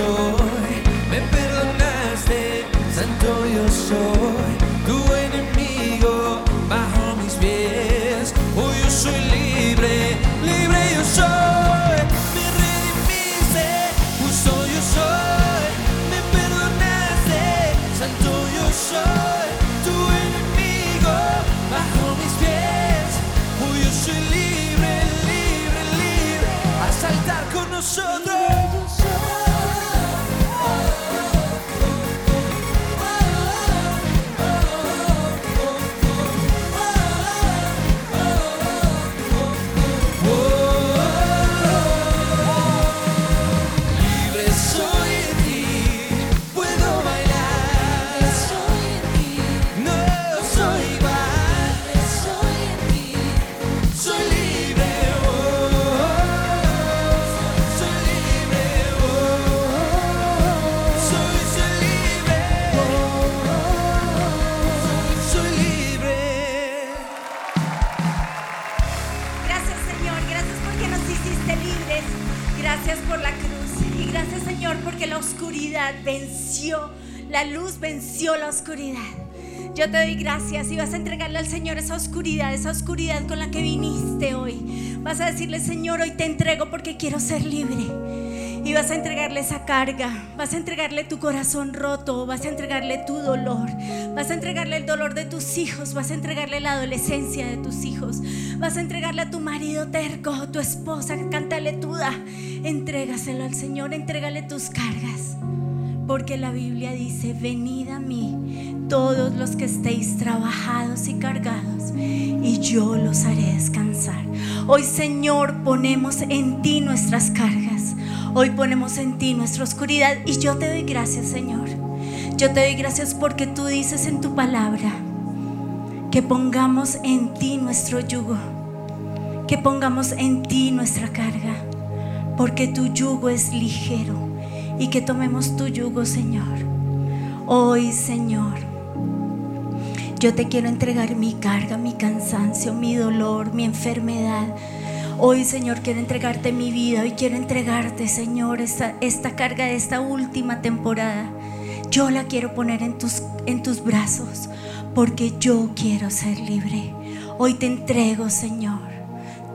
justo venció. La luz venció la oscuridad. Yo te doy gracias y vas a entregarle al Señor esa oscuridad, esa oscuridad con la que viniste hoy. Vas a decirle, Señor, hoy te entrego porque quiero ser libre. Y vas a entregarle esa carga, vas a entregarle tu corazón roto, vas a entregarle tu dolor, vas a entregarle el dolor de tus hijos, vas a entregarle la adolescencia de tus hijos, vas a entregarle a tu marido terco, tu esposa cantaletuda. Entrégaselo al Señor, entrégale tus cargas. Porque la Biblia dice, venid a mí todos los que estéis trabajados y cargados, y yo los haré descansar. Hoy Señor ponemos en ti nuestras cargas, hoy ponemos en ti nuestra oscuridad, y yo te doy gracias Señor. Yo te doy gracias porque tú dices en tu palabra que pongamos en ti nuestro yugo, que pongamos en ti nuestra carga, porque tu yugo es ligero y que tomemos tu yugo, Señor. Hoy, Señor, yo te quiero entregar mi carga, mi cansancio, mi dolor, mi enfermedad. Hoy, Señor, quiero entregarte mi vida. Hoy quiero entregarte, Señor, esta, esta carga de esta última temporada. Yo la quiero poner en tus, en tus brazos porque yo quiero ser libre. Hoy te entrego, Señor,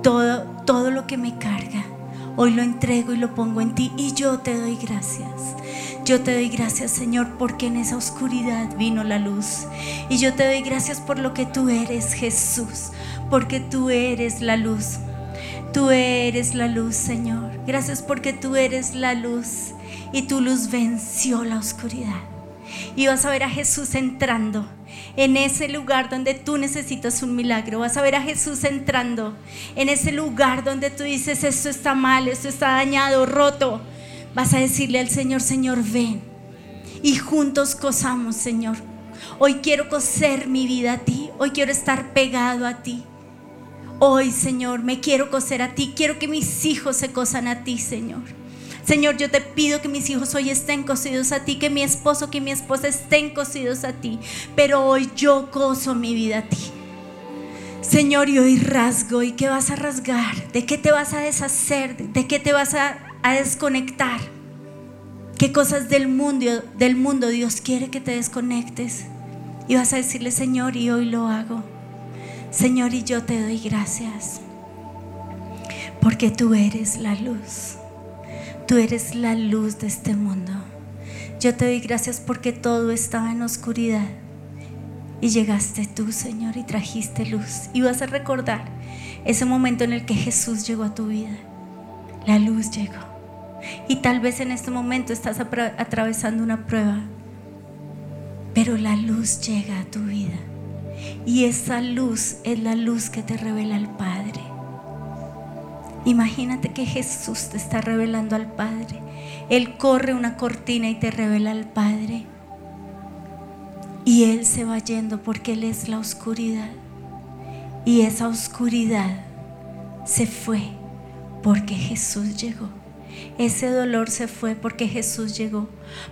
todo, todo lo que me carga. Hoy lo entrego y lo pongo en ti y yo te doy gracias. Yo te doy gracias, Señor, porque en esa oscuridad vino la luz. Y yo te doy gracias por lo que tú eres, Jesús, porque tú eres la luz. Tú eres la luz, Señor. Gracias porque tú eres la luz y tu luz venció la oscuridad. Y vas a ver a Jesús entrando en ese lugar donde tú necesitas un milagro. Vas a ver a Jesús entrando en ese lugar donde tú dices, esto está mal, esto está dañado, roto. Vas a decirle al Señor, Señor, ven. Y juntos gozamos, Señor. Hoy quiero coser mi vida a ti. Hoy quiero estar pegado a ti. Hoy, Señor, me quiero coser a ti. Quiero que mis hijos se cosan a ti, Señor. Señor, yo te pido que mis hijos hoy estén cosidos a ti, que mi esposo, que mi esposa estén cosidos a ti. Pero hoy yo coso mi vida a ti. Señor, y hoy rasgo. ¿Y qué vas a rasgar? ¿De qué te vas a deshacer? ¿De qué te vas a, desconectar? ¿Qué cosas del mundo, del mundo Dios quiere que te desconectes? Y vas a decirle, Señor, y hoy lo hago. Señor, y yo te doy gracias. Porque tú eres la luz. Tú eres la luz de este mundo. Yo te doy gracias porque todo estaba en oscuridad. Y llegaste tú, Señor, y trajiste luz. Y vas a recordar ese momento en el que Jesús llegó a tu vida. La luz llegó. Y tal vez en este momento estás atravesando una prueba. Pero la luz llega a tu vida. Y esa luz es la luz que te revela al Padre. Imagínate que Jesús te está revelando al Padre. Él corre una cortina y te revela al Padre. Y Él se va yendo porque Él es la oscuridad. Y esa oscuridad se fue porque Jesús llegó. Ese dolor se fue porque Jesús llegó,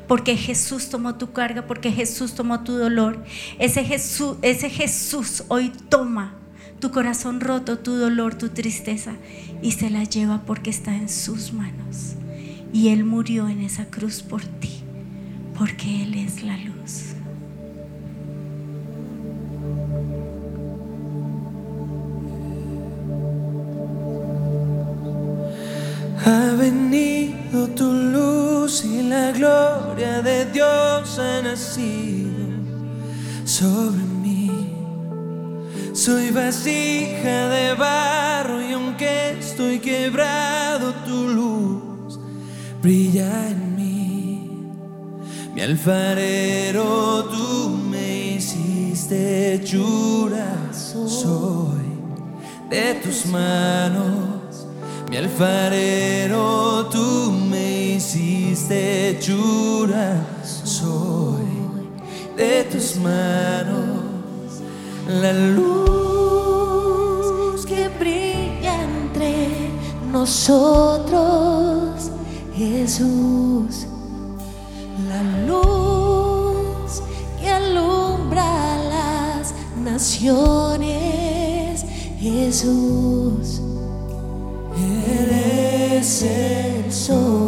porque Jesús tomó tu carga, porque Jesús tomó tu dolor. Ese Jesús, ese Jesús hoy toma tu corazón roto, tu dolor, tu tristeza y se la lleva porque está en sus manos. Y Él murió en esa cruz por ti, porque Él es la luz. Ha venido tu luz y la gloria de Dios ha nacido sobre. Soy vasija de barro y aunque estoy quebrado, tu luz brilla en mí. Mi alfarero, tú me hiciste hechura, soy de tus manos. Mi alfarero, tú me hiciste hechura, soy de tus manos. La luz que brilla entre nosotros, Jesús. La luz que alumbra las naciones, Jesús. Eres el sol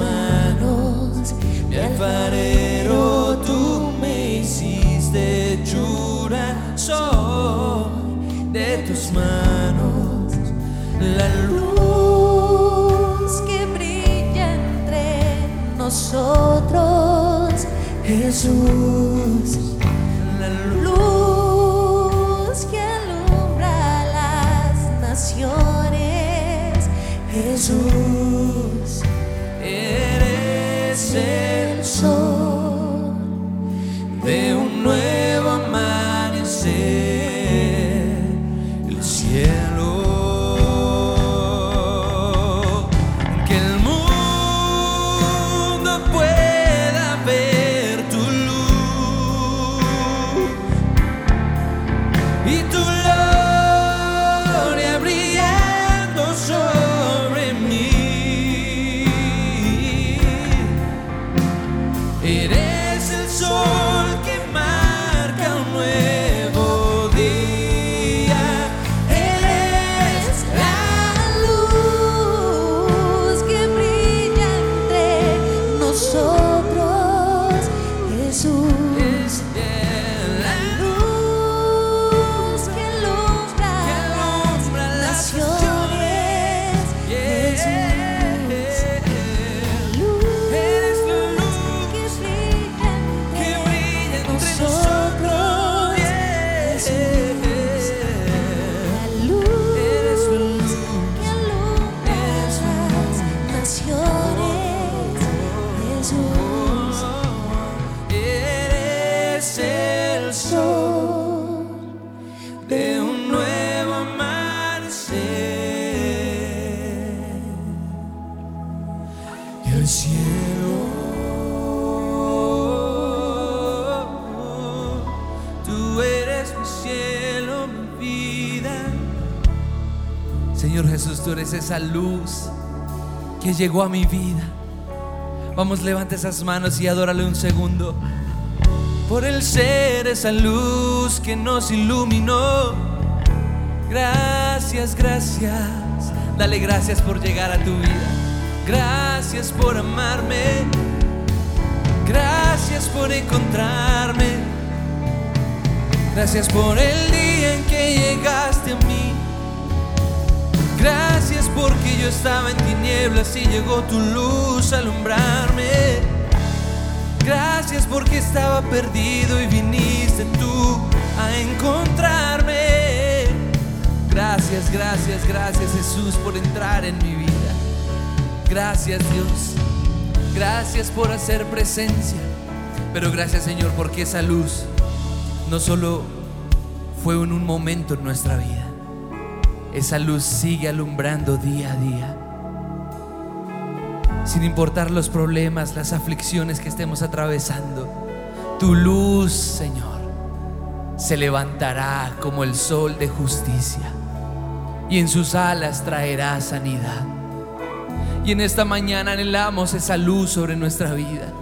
manos. Mi alfarero, tú me hiciste hechura, soy de tus manos. La luz que brilla entre nosotros, Jesús. la. Luz que alumbra las naciones, Jesús. Tú eres esa luz que llegó a mi vida. Vamos, levanta esas manos y adórale un segundo. Por el ser esa luz que nos iluminó. Gracias, gracias. Dale gracias por llegar a tu vida. Gracias por amarme. Gracias por encontrarme. Gracias por el día en que llegaste a mí. Gracias porque yo estaba en tinieblas y llegó tu luz a alumbrarme. Gracias porque estaba perdido y viniste tú a encontrarme. Gracias, gracias, gracias Jesús por entrar en mi vida. Gracias Dios. Gracias por hacer presencia. Pero gracias Señor porque esa luz no solo fue en un momento en nuestra vida, esa luz sigue alumbrando día a día. Sin importar los problemas, las aflicciones que estemos atravesando, tu luz, Señor, se levantará como el sol de justicia y en sus alas traerá sanidad. Y en esta mañana anhelamos esa luz sobre nuestra vida.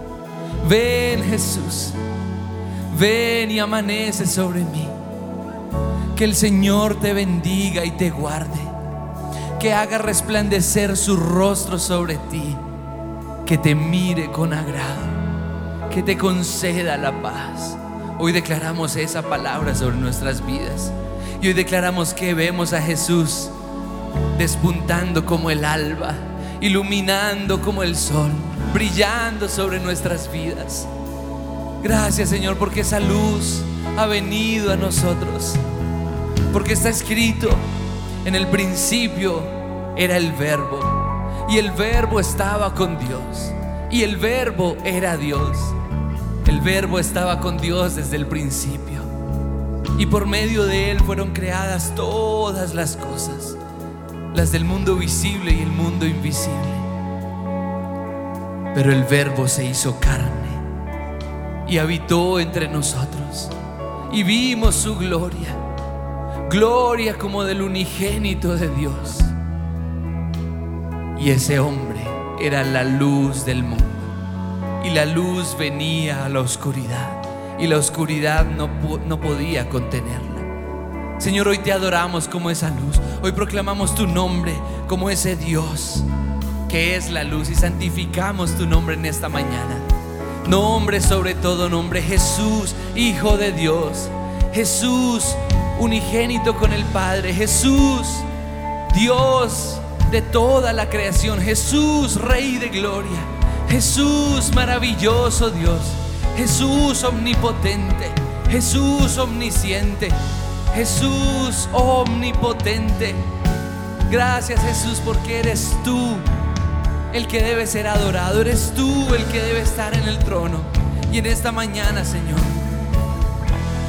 Ven Jesús, ven y amanece sobre mí. Que el Señor te bendiga y te guarde. Que haga resplandecer su rostro sobre ti. Que te mire con agrado. Que te conceda la paz. Hoy declaramos esa palabra sobre nuestras vidas. Y hoy declaramos que vemos a Jesús despuntando como el alba, iluminando como el sol, brillando sobre nuestras vidas. Gracias Señor porque esa luz ha venido a nosotros. Porque está escrito, en el principio era el verbo y el verbo estaba con Dios y el verbo era Dios. El verbo estaba con Dios desde el principio y por medio de él fueron creadas todas las cosas, las del mundo visible y el mundo invisible. Pero el verbo se hizo carne y habitó entre nosotros y vimos su gloria, gloria como del unigénito de Dios. Y ese hombre era la luz del mundo y la luz venía a la oscuridad y la oscuridad no, no podía contenerla. Señor, hoy te adoramos como esa luz. Hoy proclamamos tu nombre como ese Dios que es la luz y santificamos tu nombre en esta mañana. Nombre sobre todo nombre, Jesús, Hijo de Dios. Jesús, unigénito con el Padre. Jesús, Dios de toda la creación. Jesús, Rey de gloria. Jesús, maravilloso Dios. Jesús, omnipotente. Jesús, omnisciente. Jesús, omnipotente. Gracias Jesús porque eres tú el que debe ser adorado. Eres tú el que debe estar en el trono. Y en esta mañana, Señor,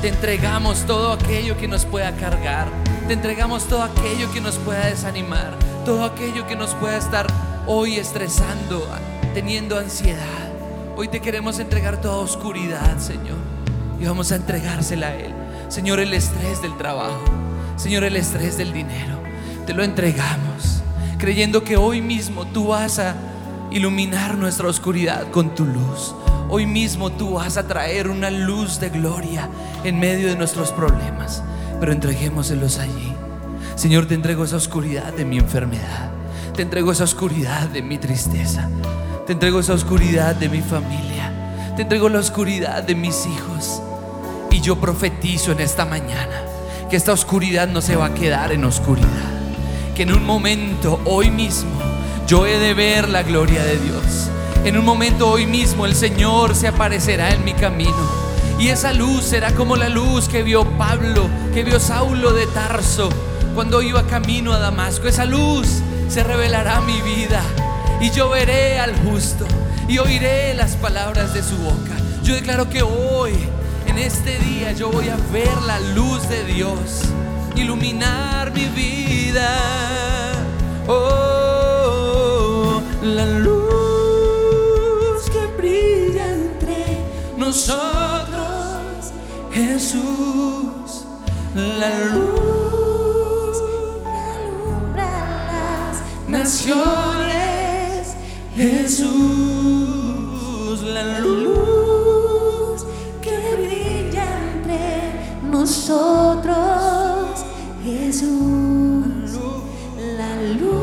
te entregamos todo aquello que nos pueda cargar. Te entregamos todo aquello que nos pueda desanimar. Todo aquello que nos pueda estar hoy estresando, teniendo ansiedad. Hoy te queremos entregar toda oscuridad, Señor. Y vamos a entregársela a Él. Señor, el estrés del trabajo. Señor, el estrés del dinero. Te lo entregamos. Creyendo que hoy mismo tú vas a iluminar nuestra oscuridad con tu luz. Hoy mismo tú vas a traer una luz de gloria en medio de nuestros problemas. Pero entreguémoselos allí. Señor, te entrego esa oscuridad de mi enfermedad. Te entrego esa oscuridad de mi tristeza. Te entrego esa oscuridad de mi familia. Te entrego la oscuridad de mis hijos. Y yo profetizo en esta mañana que esta oscuridad no se va a quedar en oscuridad. Que en un momento, hoy mismo, yo he de ver la gloria de Dios. En un momento, hoy mismo, el Señor se aparecerá en mi camino. Y esa luz será como la luz que vio Pablo, que vio Saulo de Tarso cuando iba camino a Damasco. Esa luz se revelará a mi vida y yo veré al justo y oiré las palabras de su boca. Yo declaro que hoy, en este día, yo voy a ver la luz de Dios iluminar mi vida. Oh, la luz nosotros, Jesús, la luz alumbra las naciones, Jesús, la luz que brilla entre nosotros, Jesús, la luz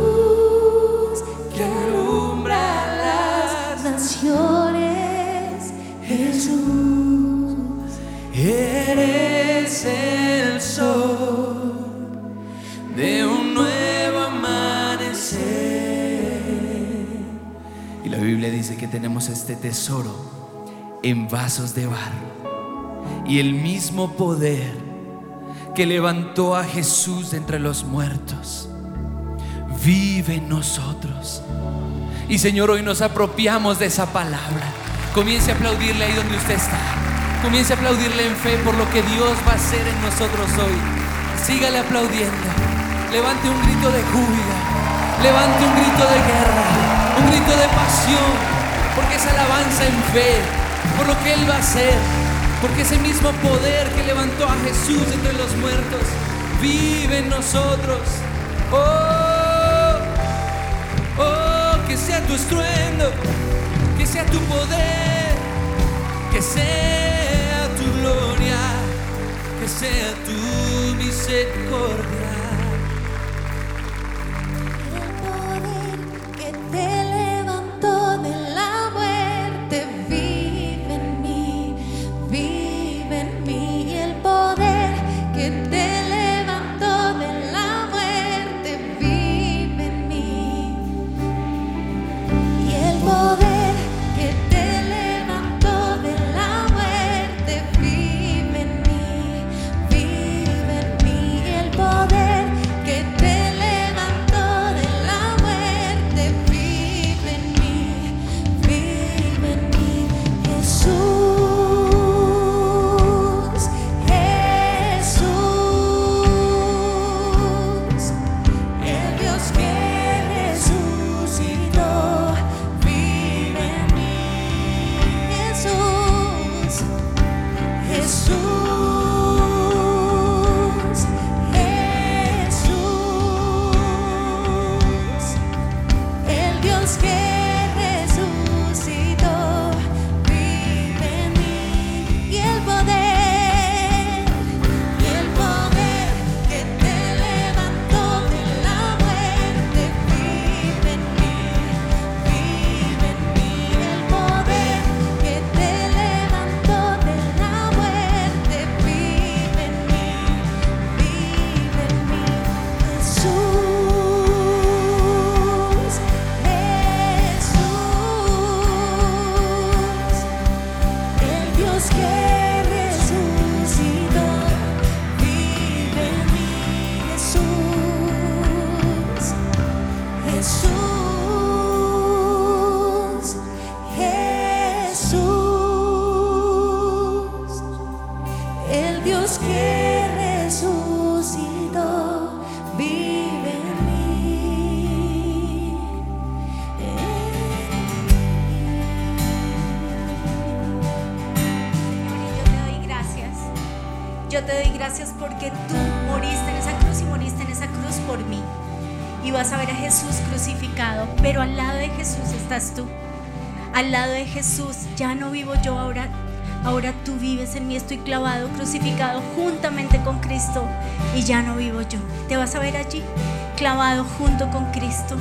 tenemos este tesoro en vasos de barro. Y el mismo poder que levantó a Jesús de entre los muertos vive en nosotros. Y Señor, hoy nos apropiamos de esa palabra Comience a aplaudirle ahí donde usted está. Comience a aplaudirle en fe por lo que Dios va a hacer en nosotros hoy. Sígale aplaudiendo. Levante un grito de júbilo. Levante un grito de guerra. Un grito de pasión. Porque es alabanza en fe. Por lo que Él va a hacer. Porque ese mismo poder que levantó a Jesús entre los muertos vive en nosotros. Oh, oh, que sea tu estruendo, que sea tu poder, que sea tu gloria, que sea tu misericordia. Estoy clavado, crucificado juntamente con Cristo y ya no vivo yo. Te vas a ver allí, clavado junto con Cristo.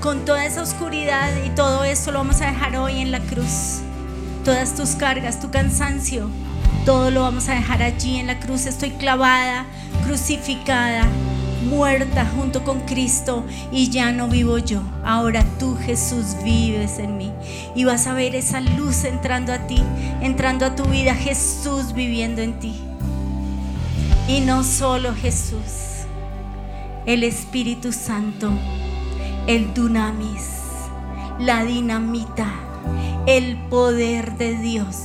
Con toda esa oscuridad y todo eso lo vamos a dejar hoy en la cruz todas tus cargas, tu cansancio, todo lo vamos a dejar allí en la cruz. Estoy clavada, crucificada, muerta junto con Cristo y ya no vivo yo. Ahora tú, Jesús, vives en mí. Y vas a ver esa luz entrando a ti, entrando a tu vida, Jesús viviendo en ti. Y no solo Jesús, el Espíritu Santo, el dunamis, la dinamita, el poder de Dios,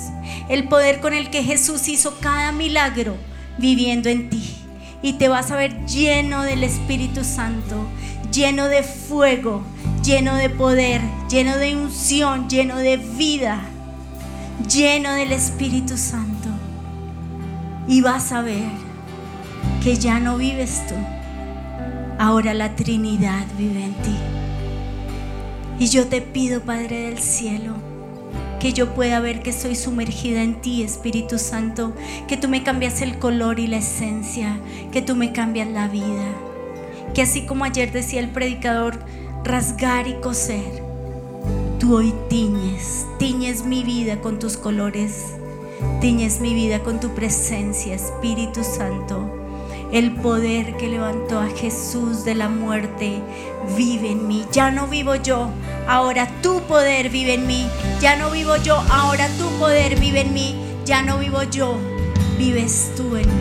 el poder con el que Jesús hizo cada milagro viviendo en ti. Y te vas a ver lleno del Espíritu Santo, lleno de fuego, lleno de poder, lleno de unción, lleno de vida, lleno del Espíritu Santo. Y vas a ver que ya no vives tú, ahora la Trinidad vive en ti. Y yo te pido, Padre del cielo, que yo pueda ver que estoy sumergida en ti, Espíritu Santo, que tú me cambias el color y la esencia, que tú me cambias la vida, que así como ayer decía el predicador, rasgar y coser, tú hoy tiñes, tiñes mi vida con tus colores, tiñes mi vida con tu presencia, Espíritu Santo. El poder que levantó a Jesús de la muerte vive en mí. Ya no vivo yo, ahora tu poder vive en mí. Ya no vivo yo, ahora tu poder vive en mí. Ya no vivo yo, vives tú en mí.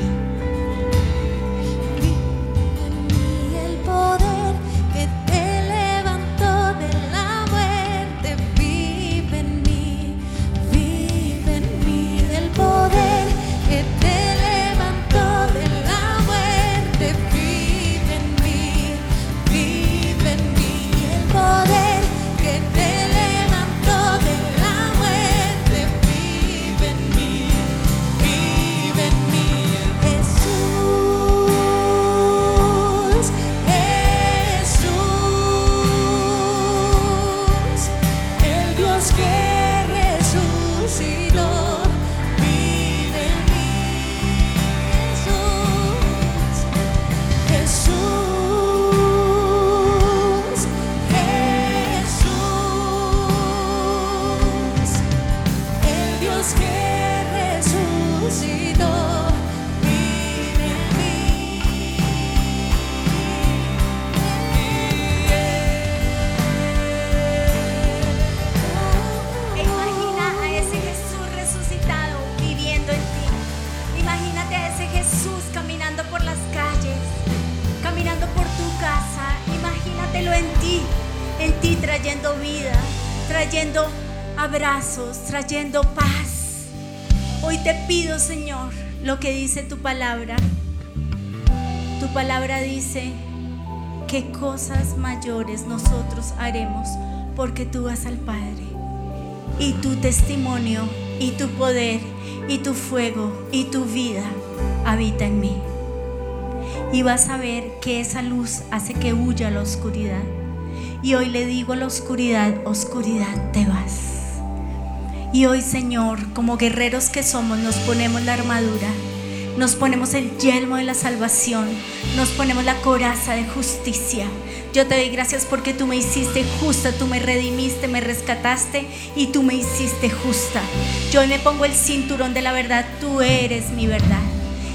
Trayendo paz. Hoy te pido, Señor, lo que dice tu palabra. Tu palabra dice que cosas mayores nosotros haremos porque tú vas al Padre. Y tu testimonio, y tu poder, y tu fuego, y tu vida habita en mí. Y vas a ver que esa luz hace que huya la oscuridad. Y hoy le digo a la oscuridad, oscuridad, te vas. Y hoy, Señor, como guerreros que somos, nos ponemos la armadura, nos ponemos el yelmo de la salvación, nos ponemos la coraza de justicia. Yo te doy gracias porque tú me hiciste justa, tú me redimiste, me rescataste y tú me hiciste justa. Yo hoy me pongo el cinturón de la verdad, tú eres mi verdad.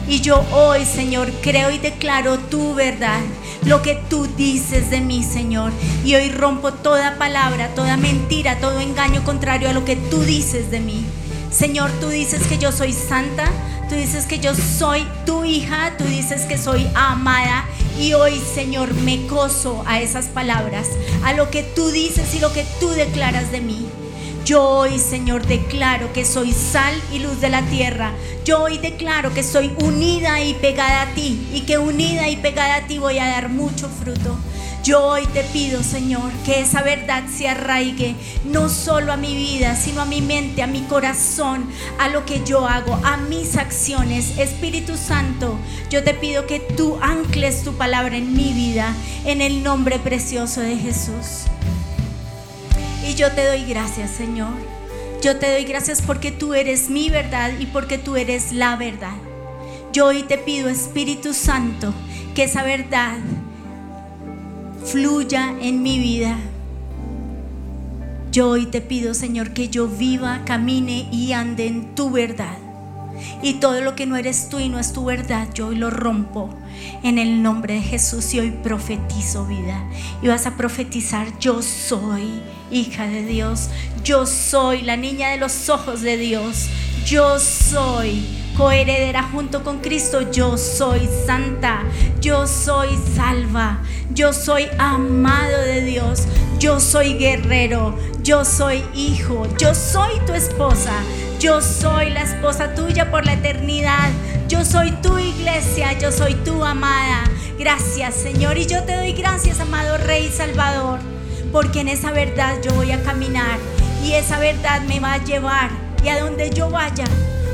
Y yo hoy, Señor, creo y declaro tu verdad, lo que tú dices de mí, Señor. Y hoy rompo toda palabra, toda mentira, todo engaño contrario a lo que tú dices de mí. Señor, tú dices que yo soy santa, tú dices que yo soy tu hija, tú dices que soy amada. Y hoy, Señor, me coso a esas palabras, a lo que tú dices y lo que tú declaras de mí. Yo hoy, Señor, declaro que soy sal y luz de la tierra. Yo hoy declaro que soy unida y pegada a ti y que unida y pegada a ti voy a dar mucho fruto. Yo hoy te pido, Señor, que esa verdad se arraigue no solo a mi vida, sino a mi mente, a mi corazón, a lo que yo hago, a mis acciones. Espíritu Santo, yo te pido que tú ancles tu palabra en mi vida, en el nombre precioso de Jesús. Y yo te doy gracias, Señor. Yo te doy gracias porque tú eres mi verdad y porque tú eres la verdad. Yo hoy te pido, Espíritu Santo, que esa verdad fluya en mi vida. Yo hoy te pido, Señor, que yo viva, camine y ande en tu verdad. Y todo lo que no eres tú y no es tu verdad, yo hoy lo rompo en el nombre de Jesús y hoy profetizo vida. Y vas a profetizar, yo soy hija de Dios, yo soy la niña de los ojos de Dios, yo soy coheredera junto con Cristo, yo soy santa, yo soy salva, yo soy amado de Dios, yo soy guerrero, yo soy hijo, yo soy tu esposa, yo soy la esposa tuya por la eternidad. Yo soy tu iglesia, yo soy tu amada. Gracias Señor y yo te doy gracias, amado Rey Salvador, porque en esa verdad yo voy a caminar y esa verdad me va a llevar y a donde yo vaya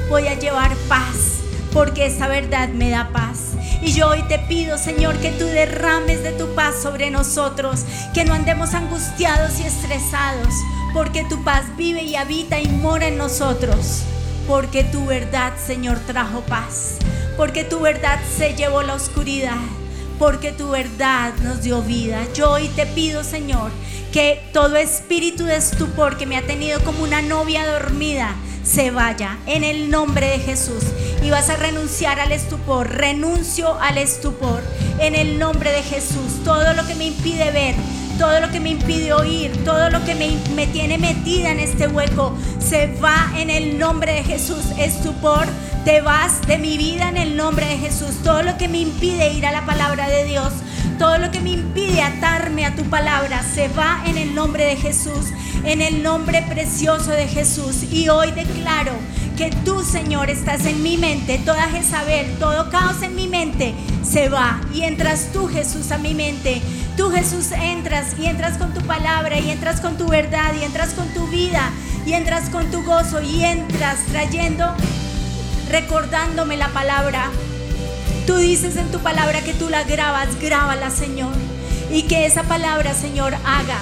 voy a llevar paz, porque esa verdad me da paz. Y yo hoy te pido, Señor, que tú derrames de tu paz sobre nosotros, que no andemos angustiados y estresados, porque tu paz vive y habita y mora en nosotros. Porque tu verdad, Señor, trajo paz. Porque tu verdad se llevó la oscuridad. Porque tu verdad nos dio vida. Yo hoy te pido, Señor, que todo espíritu de estupor que me ha tenido como una novia dormida, se vaya en el nombre de Jesús. Y vas a renunciar al estupor. Renuncio al estupor en el nombre de Jesús. Todo lo que me impide ver todo lo que me impide oír, todo lo que me, me, tiene metida en este hueco, se va en el nombre de Jesús. Estupor, te vas de mi vida en el nombre de Jesús. Todo lo que me impide ir a la palabra de Dios, todo lo que me impide atarme a tu palabra, se va en el nombre de Jesús, en el nombre precioso de Jesús. Y hoy declaro que tú, Señor, estás en mi mente, toda Jezabel, todo caos en mi mente se va y entras tú, Jesús, a mi mente. Tú, Jesús, entras y entras con tu palabra y entras con tu verdad y entras con tu vida y entras con tu gozo y entras trayendo, recordándome la palabra. Tú dices en tu palabra que tú la grabas, grábala, Señor. Y que esa palabra, Señor, haga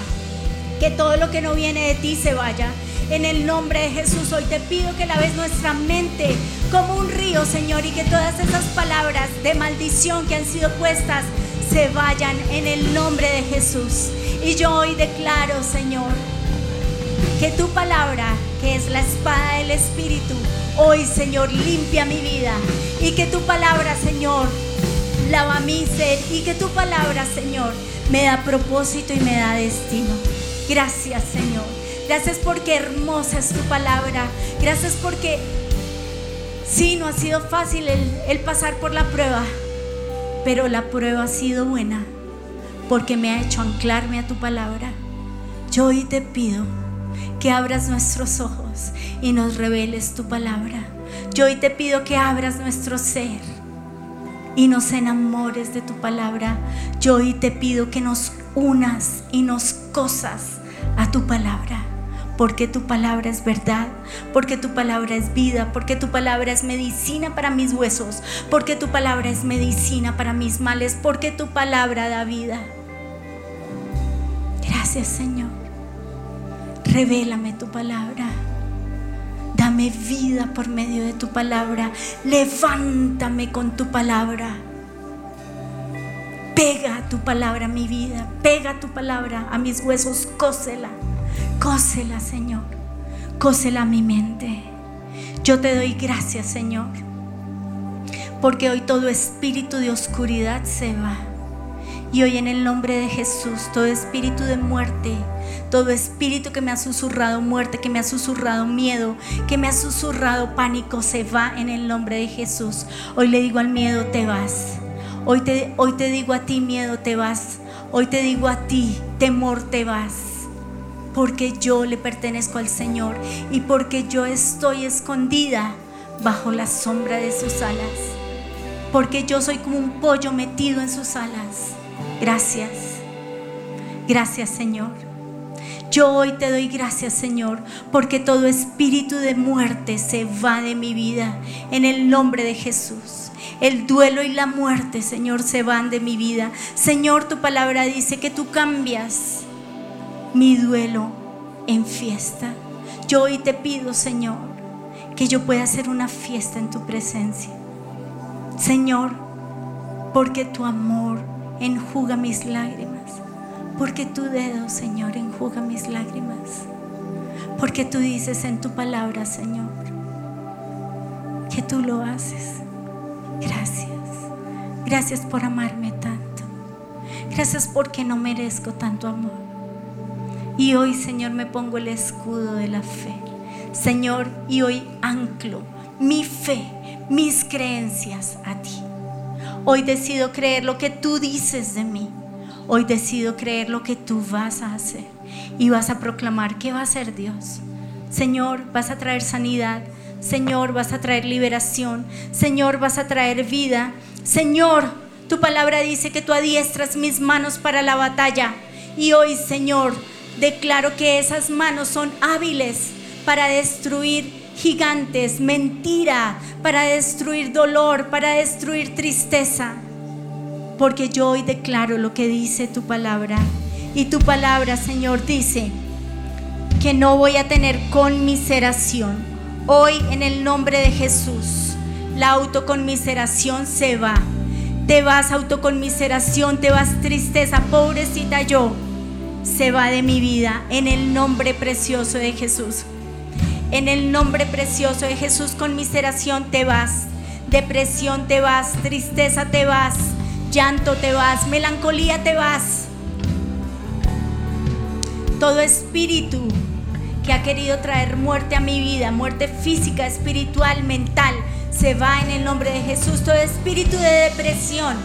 que todo lo que no viene de ti se vaya en el nombre de Jesús, hoy te pido que laves nuestra mente como un río, Señor, y que todas esas palabras de maldición que han sido puestas se vayan en el nombre de Jesús. Y yo hoy declaro, Señor, que tu palabra, que es la espada del Espíritu, hoy, Señor, limpia mi vida. Y que tu palabra, Señor, lava mi ser. Y que tu palabra, Señor, me da propósito y me da destino. Gracias, Señor. Gracias porque hermosa es tu palabra. Gracias porque sí, no ha sido fácil el, pasar por la prueba, pero la prueba ha sido buena porque me ha hecho anclarme a tu palabra. Yo hoy te pido que abras nuestros ojos y nos reveles tu palabra. Yo hoy te pido que abras nuestro ser y nos enamores de tu palabra. Yo hoy te pido que nos unas y nos cosas a tu palabra. Porque tu palabra es verdad, porque tu palabra es vida, porque tu palabra es medicina para mis huesos, porque tu palabra es medicina para mis males, porque tu palabra da vida. Gracias Señor. Revélame tu palabra. Dame vida por medio de tu palabra. Levántame con tu palabra. Pega tu palabra a mi vida. Pega tu palabra a mis huesos. Cósela. Cósela, Señor. Cósela a mi mente. Yo te doy gracias, Señor. Porque hoy todo espíritu de oscuridad se va. Y hoy en el nombre de Jesús, todo espíritu de muerte, todo espíritu que me ha susurrado muerte, que me ha susurrado miedo, que me ha susurrado pánico, se va en el nombre de Jesús. Hoy le digo al miedo, te vas. Hoy te, hoy te digo a ti, miedo, te vas. Hoy te digo a ti, temor, te vas. Porque yo le pertenezco al Señor y porque yo estoy escondida bajo la sombra de sus alas. Porque yo soy como un pollo metido en sus alas. Gracias. Gracias Señor. Yo hoy te doy gracias, Señor, porque todo espíritu de muerte se va de mi vida en el nombre de Jesús. El duelo y la muerte, Señor, se van de mi vida. Señor, tu palabra dice que tú cambias mi duelo en fiesta. Yo hoy te pido, Señor, que yo pueda hacer una fiesta en tu presencia. Señor, porque tu amor enjuga mis lágrimas porque tu dedo, Señor, enjuga mis lágrimas. Porque tú dices en tu palabra, Señor, que tú lo haces. Gracias. Gracias por amarme tanto. Gracias porque no merezco tanto amor. Y hoy, Señor, me pongo el escudo de la fe. Señor, y hoy anclo mi fe, mis creencias a ti. Hoy decido creer lo que tú dices de mí. Hoy decido creer lo que tú vas a hacer y vas a proclamar que va a ser Dios. Señor, vas a traer sanidad. Señor, vas a traer liberación. Señor, vas a traer vida. Señor, tu palabra dice que tú adiestras mis manos para la batalla. Y hoy, Señor, declaro que esas manos son hábiles para destruir gigantes, mentira, para destruir dolor, para destruir tristeza porque yo hoy declaro lo que dice tu palabra. Y tu palabra, Señor, dice que no voy a tener conmiseración. Hoy en el nombre de Jesús, la autoconmiseración se va. Te vas autoconmiseración, te vas tristeza, pobrecita yo. Se va de mi vida en el nombre precioso de Jesús. En el nombre precioso de Jesús, conmiseración te vas, depresión te vas, tristeza te vas llanto te vas, melancolía te vas. Todo espíritu que ha querido traer muerte a mi vida, muerte física, espiritual, mental, se va en el nombre de Jesús. Todo espíritu de depresión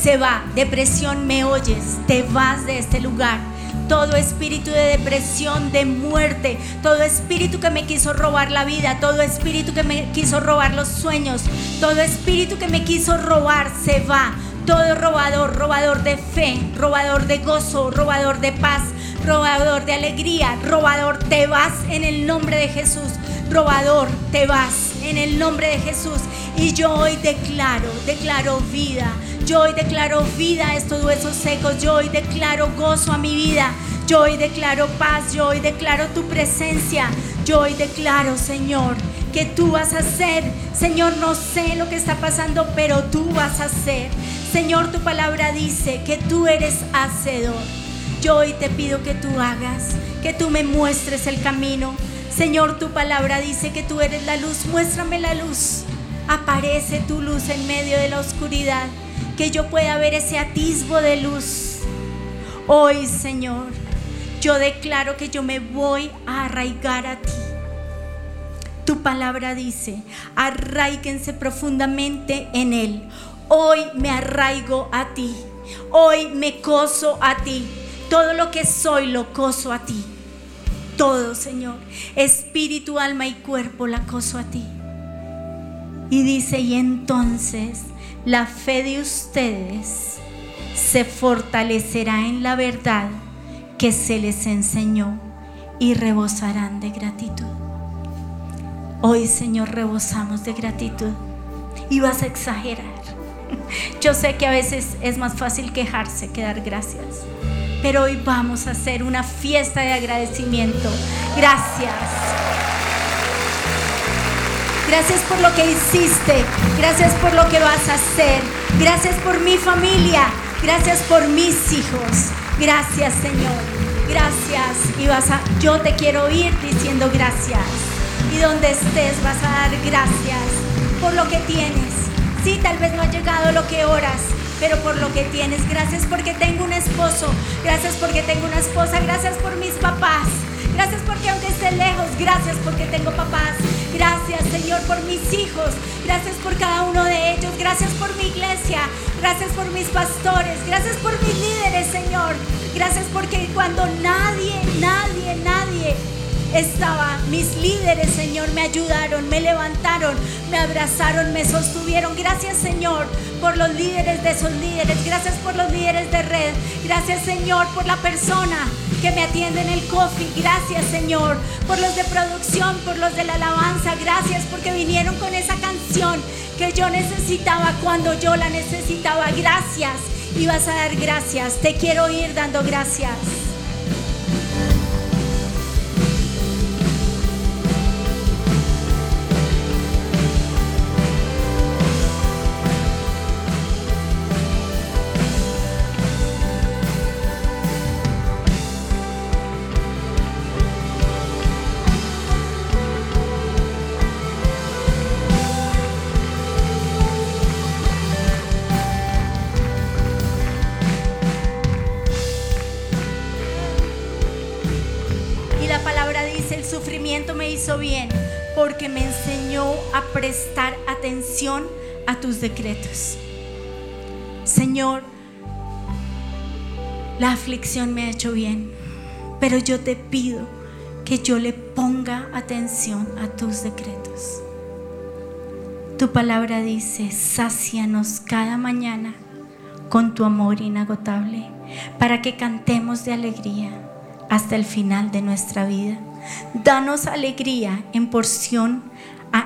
se va. Depresión, me oyes, te vas de este lugar. Todo espíritu de depresión, de muerte, todo espíritu que me quiso robar la vida, todo espíritu que me quiso robar los sueños, todo espíritu que me quiso robar, se va todo robador, robador de fe, robador de gozo, robador de paz, robador de alegría, robador, te vas en el nombre de Jesús. Robador, te vas en el nombre de Jesús. Y yo hoy declaro, declaro vida. Yo hoy declaro vida a estos huesos secos. Yo hoy declaro gozo a mi vida. Yo hoy declaro paz. Yo hoy declaro tu presencia. Yo hoy declaro, Señor, que tú vas a hacer. Señor, no sé lo que está pasando, pero tú vas a hacer. Señor, tu palabra dice que tú eres hacedor. Yo hoy te pido que tú hagas, que tú me muestres el camino. Señor, tu palabra dice que tú eres la luz. Muéstrame la luz. Aparece tu luz en medio de la oscuridad. Que yo pueda ver ese atisbo de luz. Hoy, Señor, yo declaro que yo me voy a arraigar a ti. Tu palabra dice, arraíguense profundamente en Él. Hoy me arraigo a ti. Hoy me coso a ti. Todo lo que soy lo coso a ti. todo, Señor. Espíritu, alma y cuerpo la acoso a ti. Y dice, y entonces la fe de ustedes se fortalecerá en la verdad que se les enseñó y rebosarán de gratitud. Hoy, Señor, rebosamos de gratitud y vas a exagerar. Yo sé que a veces es más fácil quejarse que dar gracias, pero hoy vamos a hacer una fiesta de agradecimiento. Gracias. Gracias por lo que hiciste. Gracias por lo que vas a hacer. Gracias por mi familia. Gracias por mis hijos. Gracias, Señor. Gracias. Y vas a yo te quiero oír diciendo gracias. Y donde estés vas a dar gracias por lo que tienes. Sí, tal vez no ha llegado lo que oras, pero por lo que tienes. Gracias porque tengo un esposo. Gracias porque tengo una esposa. Gracias por mis papás. Gracias porque aunque esté lejos, gracias porque tengo papás. Gracias Señor por mis hijos. Gracias por cada uno de ellos. Gracias por mi iglesia. Gracias por mis pastores. Gracias por mis líderes, Señor. Gracias porque cuando nadie, nadie, nadie estaba. Mis líderes, Señor, me ayudaron, me levantaron, me abrazaron, me sostuvieron. Gracias, Señor, por los líderes de esos líderes. Gracias por los líderes de red. Gracias, Señor, por la persona que me atiende en el coffee. Gracias, Señor, por los de producción, por los de la alabanza. Gracias porque vinieron con esa canción que yo necesitaba cuando yo la necesitaba. Gracias. Y vas a dar gracias. Te quiero ir dando gracias. Prestar atención a tus decretos. Señor, la aflicción me ha hecho bien, pero yo te pido que yo le ponga atención a tus decretos. Tu palabra dice, sácianos cada mañana con tu amor inagotable, para que cantemos de alegría hasta el final de nuestra vida. Danos alegría en porción,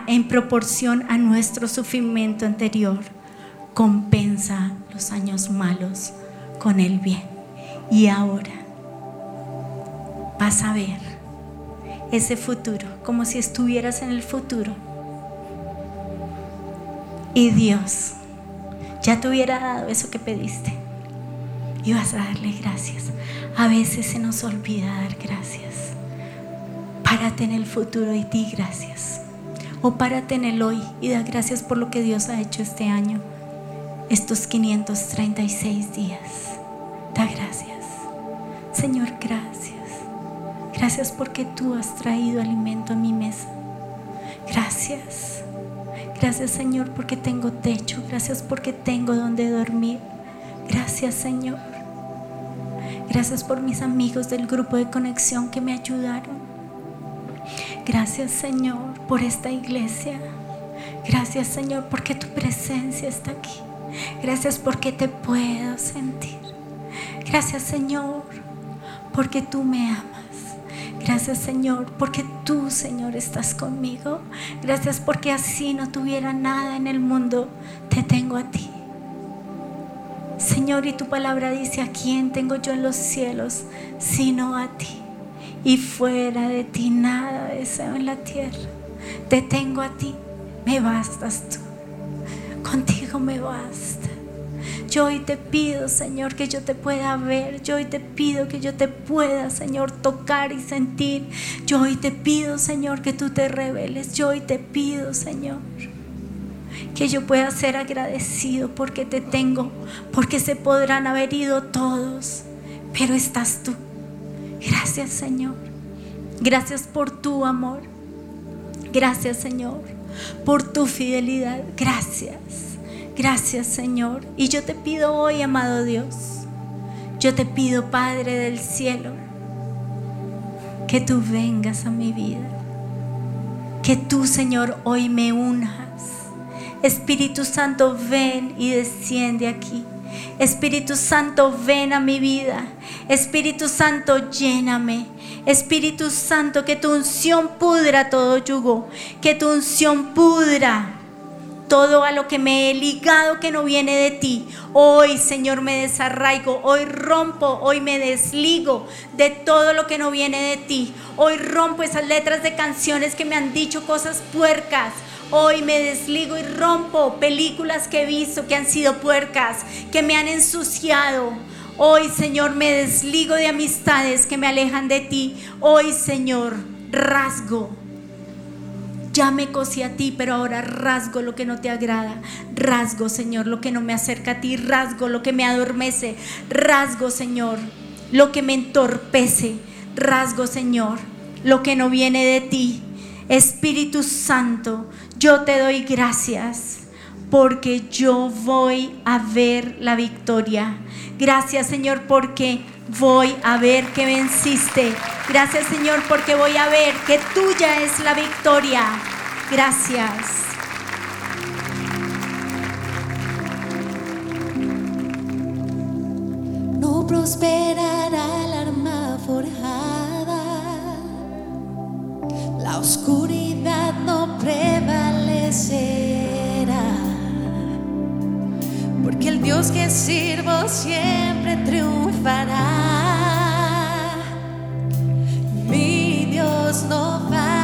en proporción a nuestro sufrimiento anterior. Compensa los años malos con el bien. Y ahora vas a ver ese futuro como si estuvieras en el futuro. Y Dios ya te hubiera dado eso que pediste. Y vas a darle gracias. A veces se nos olvida dar gracias. Párate en el futuro y di gracias. O párate en el hoy y da gracias por lo que Dios ha hecho este año, estos 536 días. Da gracias. Señor, gracias. Gracias porque tú has traído alimento a mi mesa. Gracias. Gracias Señor porque tengo techo. Gracias porque tengo donde dormir. Gracias Señor. Gracias por mis amigos del grupo de conexión que me ayudaron. Gracias Señor por esta iglesia. Gracias Señor porque tu presencia está aquí. Gracias porque te puedo sentir. Gracias Señor porque tú me amas. Gracias Señor porque tú Señor estás conmigo. Gracias porque así no tuviera nada en el mundo, te tengo a ti. Señor, y tu palabra dice, ¿a quién tengo yo en los cielos sino a ti? Y fuera de ti nada deseo en la tierra. Te tengo a ti, me bastas tú. Contigo me basta. Yo hoy te pido, Señor, que yo te pueda ver. Yo hoy te pido que yo te pueda, Señor, tocar y sentir. Yo hoy te pido, Señor, que tú te reveles. Yo hoy te pido, Señor, que yo pueda ser agradecido porque te tengo, porque se podrán haber ido todos, pero estás tú. Gracias Señor. Gracias por tu amor. Gracias Señor por tu fidelidad. Gracias. Gracias Señor. Y yo te pido hoy, amado Dios, yo te pido Padre del cielo, que tú vengas a mi vida. Que tú, Señor, hoy me unas. Espíritu Santo, ven y desciende aquí. Espíritu Santo, ven a mi vida. Espíritu Santo, lléname. Espíritu Santo, que tu unción pudra todo yugo. Que tu unción pudra todo a lo que me he ligado que no viene de ti. Hoy, Señor, me desarraigo. Hoy rompo, hoy me desligo de todo lo que no viene de ti. Hoy rompo esas letras de canciones que me han dicho cosas puercas. Hoy me desligo y rompo películas que he visto que han sido puercas, que me han ensuciado. Hoy, Señor, me desligo de amistades que me alejan de ti. Hoy, Señor, rasgo ya me cosí a ti, pero ahora rasgo lo que no te agrada. Rasgo, Señor, lo que no me acerca a ti. Rasgo lo que me adormece. Rasgo, Señor, lo que me entorpece. Rasgo, Señor, lo que no viene de ti. Espíritu Santo, yo te doy gracias porque yo voy a ver la victoria. Gracias, Señor, porque voy a ver que venciste. Gracias Señor porque voy a ver que tuya es la victoria. Gracias. No prosperará el arma forjada. La oscuridad no prevalecerá. Porque el Dios que sirvo siempre triunfará. Mi Dios no fallará,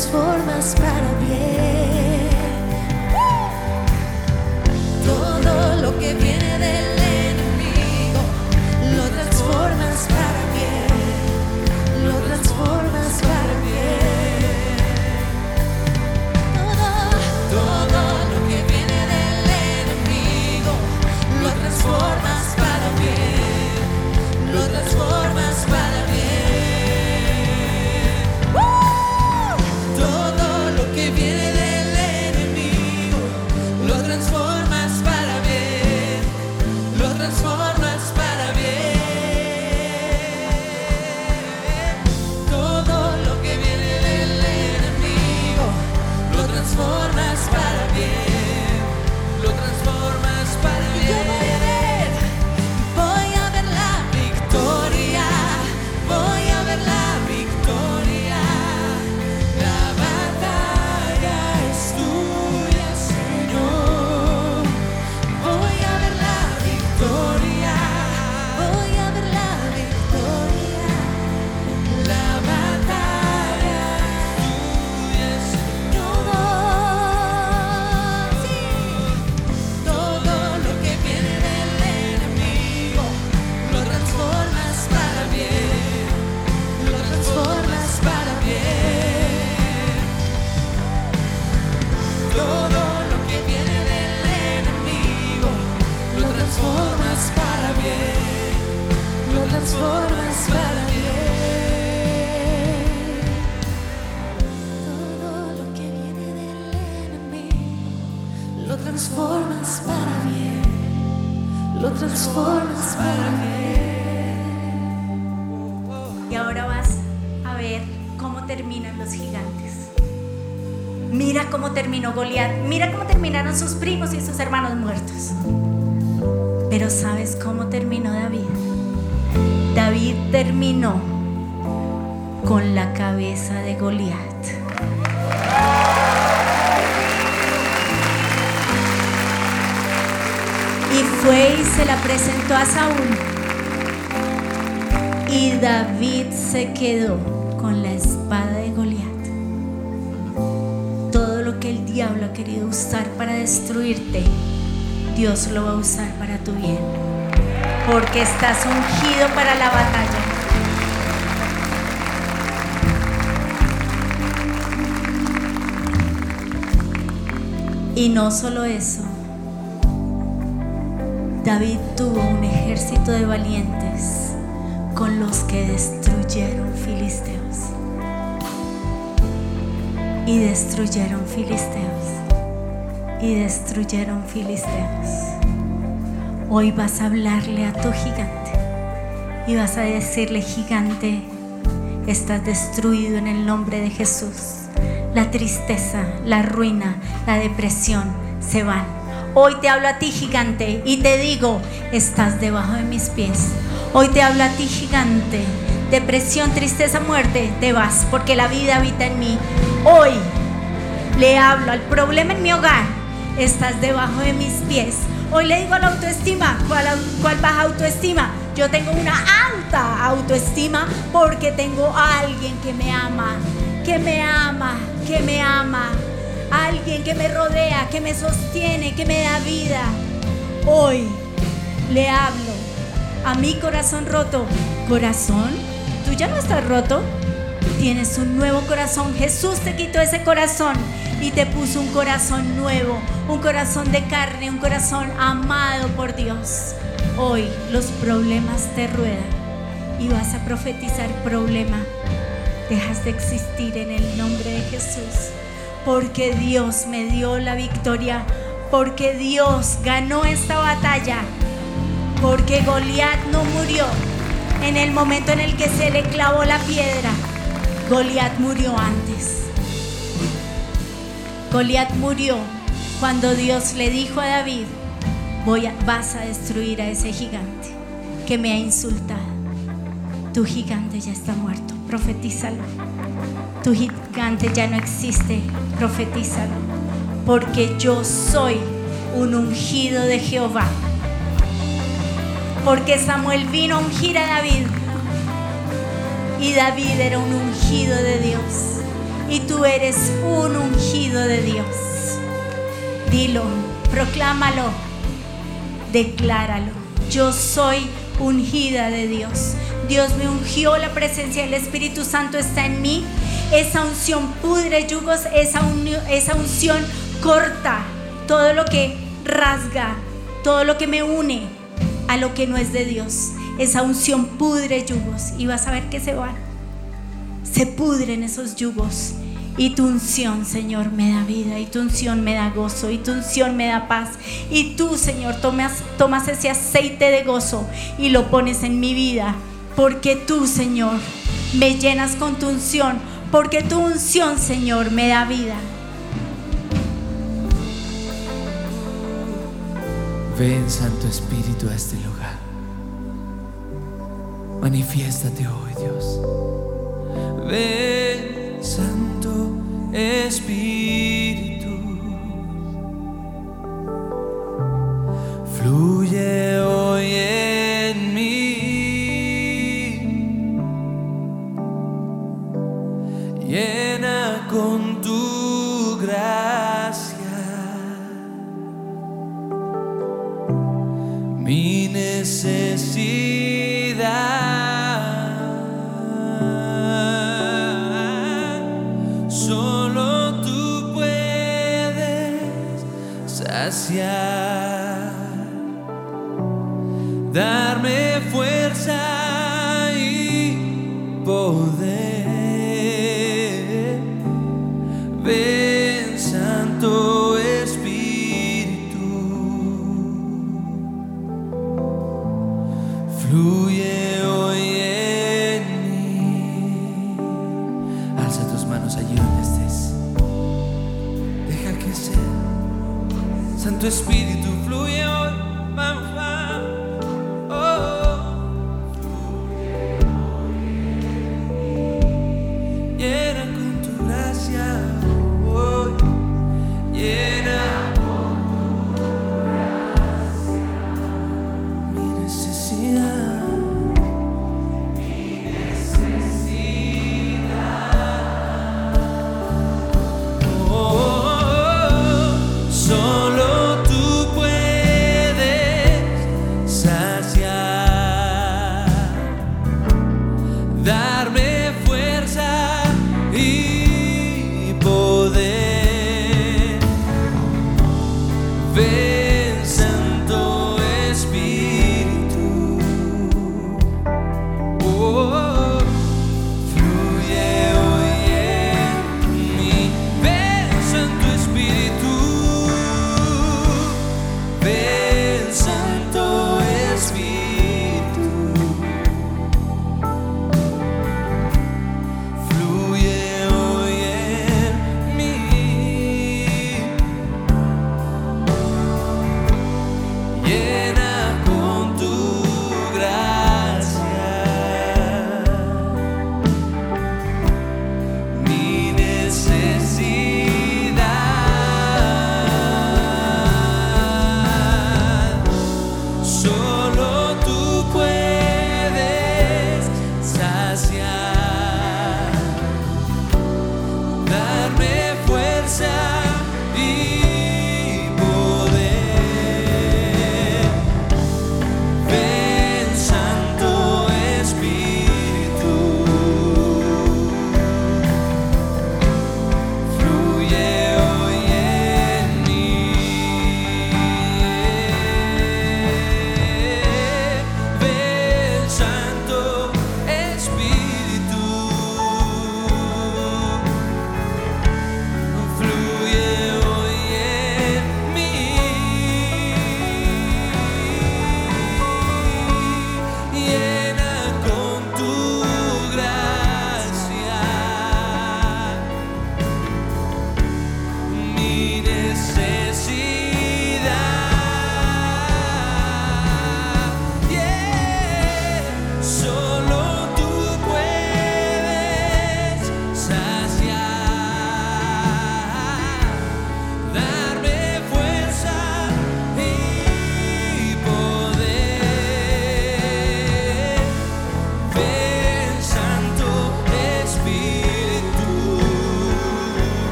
transformas para bien. Terminó Goliat. Mira cómo terminaron sus primos y sus hermanos muertos. Pero ¿sabes cómo terminó David? David terminó con la cabeza de Goliat. Y fue y se la presentó a Saúl. Y David se quedó querido usar para destruirte, Dios lo va a usar para tu bien. Porque estás ungido para la batalla. Y no solo eso. David tuvo un ejército de valientes con los que destruyeron filisteos. Y destruyeron filisteos. Y destruyeron filisteos. Hoy vas a hablarle a tu gigante. Y vas a decirle, gigante, estás destruido en el nombre de Jesús. La tristeza, la ruina, la depresión se van. Hoy te hablo a ti, gigante, y te digo, estás debajo de mis pies. Hoy te hablo a ti, gigante. Depresión, tristeza, muerte, te vas, porque la vida habita en mí. Hoy le hablo al problema en mi hogar. Estás debajo de mis pies. Hoy le digo a la autoestima, ¿cuál, cuál baja autoestima? Yo tengo una alta autoestima porque tengo a alguien que me ama, que me ama, que me ama. Alguien que me rodea, que me sostiene, que me da vida. Hoy le hablo a mi corazón roto. Corazón, tú ya no estás roto. Tienes un nuevo corazón. Jesús te quitó ese corazón y te puso un corazón nuevo, un corazón de carne, un corazón amado por Dios. Hoy los problemas te ruedan y vas a profetizar problema. Dejas de existir en el nombre de Jesús. Porque Dios me dio la victoria. Porque Dios ganó esta batalla. Porque Goliat no murió en el momento en el que se le clavó la piedra. Goliat murió antes. Goliat murió cuando Dios le dijo a David, voy a, vas a destruir a ese gigante que me ha insultado. Tu gigante ya está muerto, profetízalo. Tu gigante ya no existe, profetízalo. Porque yo soy un ungido de Jehová. Porque Samuel vino a ungir a David. Y David era un ungido de Dios. Y tú eres un ungido de Dios. Dilo, proclámalo, decláralo. Yo soy ungida de Dios. Dios me ungió, la presencia del Espíritu Santo está en mí. Esa unción pudre yugos, esa, esa unción corta todo lo que rasga, todo lo que me une a lo que no es de Dios. Esa unción pudre yugos y vas a ver que se van. Se pudren esos yugos. Y tu unción, Señor, me da vida, y tu unción me da gozo, y tu unción me da paz. Y tú, Señor, tomas, tomas ese aceite de gozo y lo pones en mi vida. Porque tú, Señor, me llenas con tu unción. Porque tu unción, Señor, me da vida. Ven, Santo Espíritu, a este lugar. Manifiéstate hoy, Dios. Ven, Santo Espíritu. Fluye hoy en mí. Llena con tu gracia. mi necesidad. darme fuerza y poder. Santo Espíritu, fluye hoy.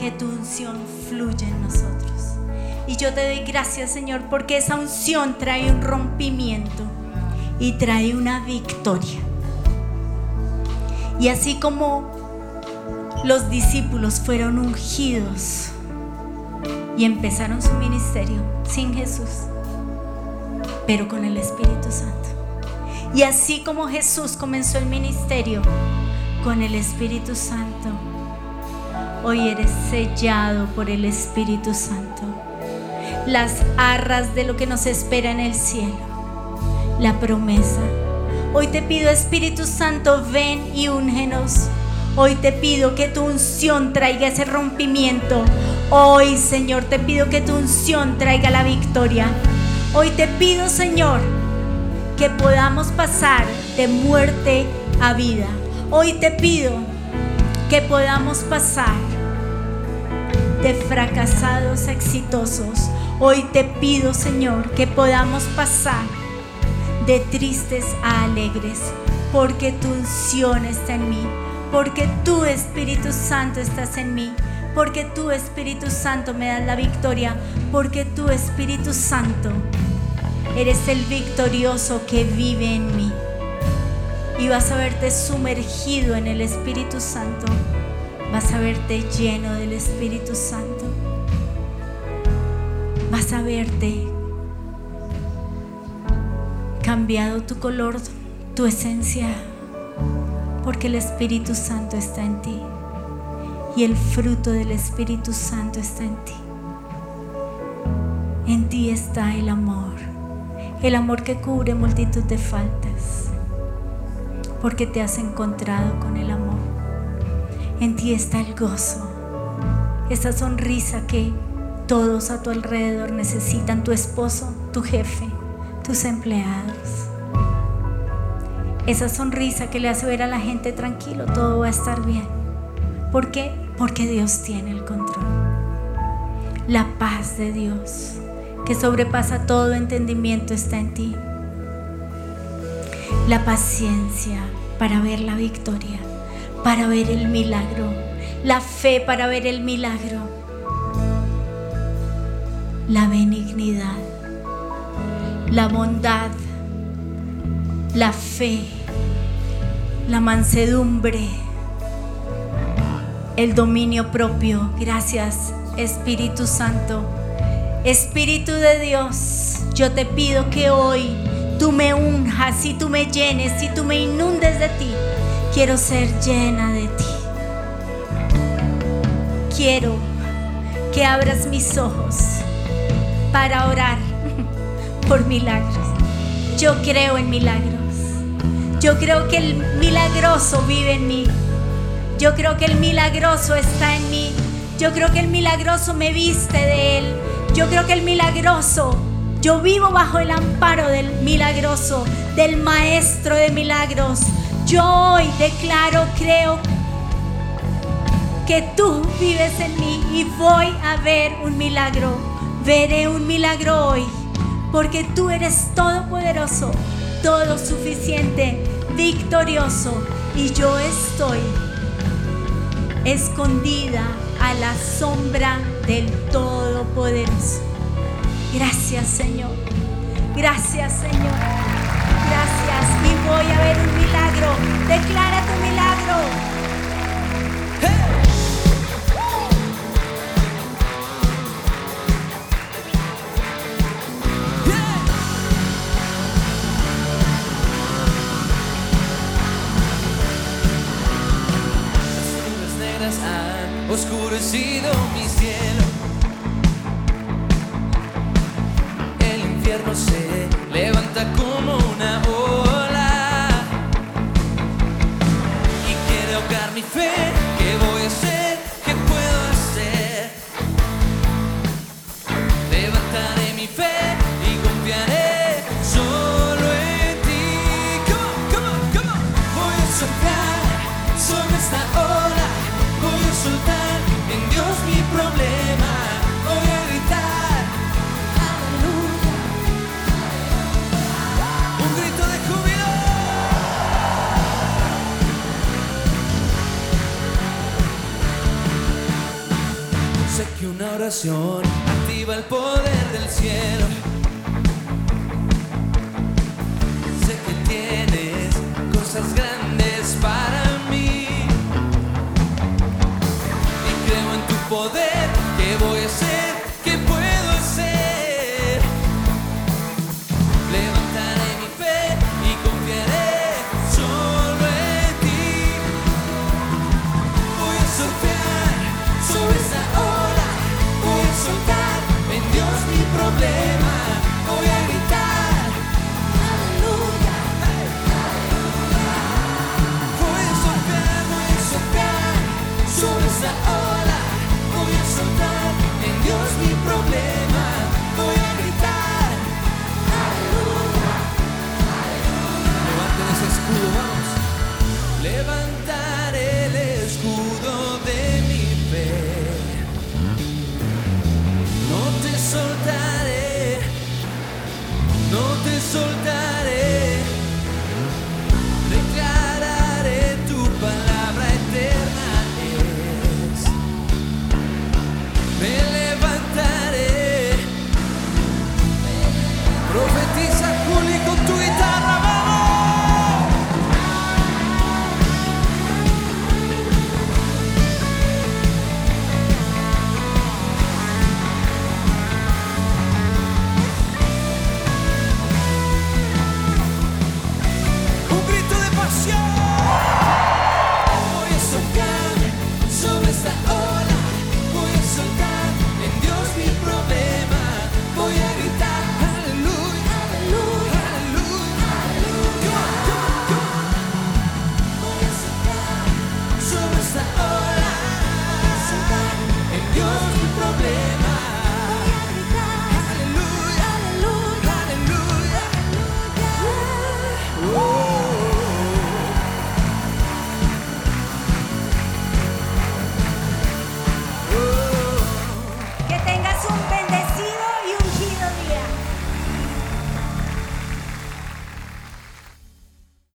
Que tu unción fluye en nosotros. Y yo te doy gracias, Señor, porque esa unción trae un rompimiento y trae una victoria. Y así como los discípulos fueron ungidos y empezaron su ministerio sin Jesús, pero con el Espíritu Santo. Y así como Jesús comenzó el ministerio con el Espíritu Santo, hoy eres sellado por el Espíritu Santo. Las arras de lo que nos espera en el cielo, la promesa. Hoy te pido Espíritu Santo, ven y úngenos. Hoy te pido que tu unción traiga ese rompimiento. Hoy, Señor, te pido que tu unción traiga la victoria. Hoy te pido, Señor, que podamos pasar de muerte a vida. Hoy te pido que podamos pasar de fracasados exitosos. Hoy te pido, Señor, que podamos pasar de tristes a alegres, porque tu unción está en mí, porque tu Espíritu Santo estás en mí, porque tu Espíritu Santo me da la victoria, porque tu Espíritu Santo eres el victorioso que vive en mí. Y vas a verte sumergido en el Espíritu Santo, vas a verte lleno del Espíritu Santo, vas a verte cambiado tu color, tu esencia, porque el Espíritu Santo está en ti y el fruto del Espíritu Santo está en ti. En ti está el amor, el amor que cubre multitud de faltas, porque te has encontrado con el amor. En ti está el gozo, esa sonrisa que todos a tu alrededor necesitan, tu esposo, tu jefe, tus empleados. Esa sonrisa que le hace ver a la gente tranquilo, todo va a estar bien. ¿Por qué? Porque Dios tiene el control. La paz de Dios, que sobrepasa todo entendimiento, está en ti. La paciencia para ver la victoria, para ver el milagro. La fe para ver el milagro. La benignidad, la bondad, la fe, la mansedumbre el dominio propio. Gracias, Espíritu Santo. Espíritu de Dios, yo te pido que hoy tú me unjas y tú me llenes y tú me inundes de ti. Quiero ser llena de ti. Quiero que abras mis ojos para orar por milagros. Yo creo en milagros. Yo creo que el milagroso vive en mí. Yo creo que el milagroso está en mí. Yo creo que el milagroso me viste de Él. Yo creo que el milagroso, yo vivo bajo el amparo del milagroso, del Maestro de milagros. Yo hoy declaro, creo que tú vives en mí y voy a ver un milagro. Veré un milagro hoy, porque tú eres todopoderoso, todo suficiente, victorioso y yo estoy escondida a la sombra del Todopoderoso. Gracias Señor, gracias Señor, y voy a ver un milagro. Declara tu milagro. oscurecido mi cielo. El infierno se levanta como una ola quiere ahogar activa el poder del cielo. Sé que tienes cosas grandes para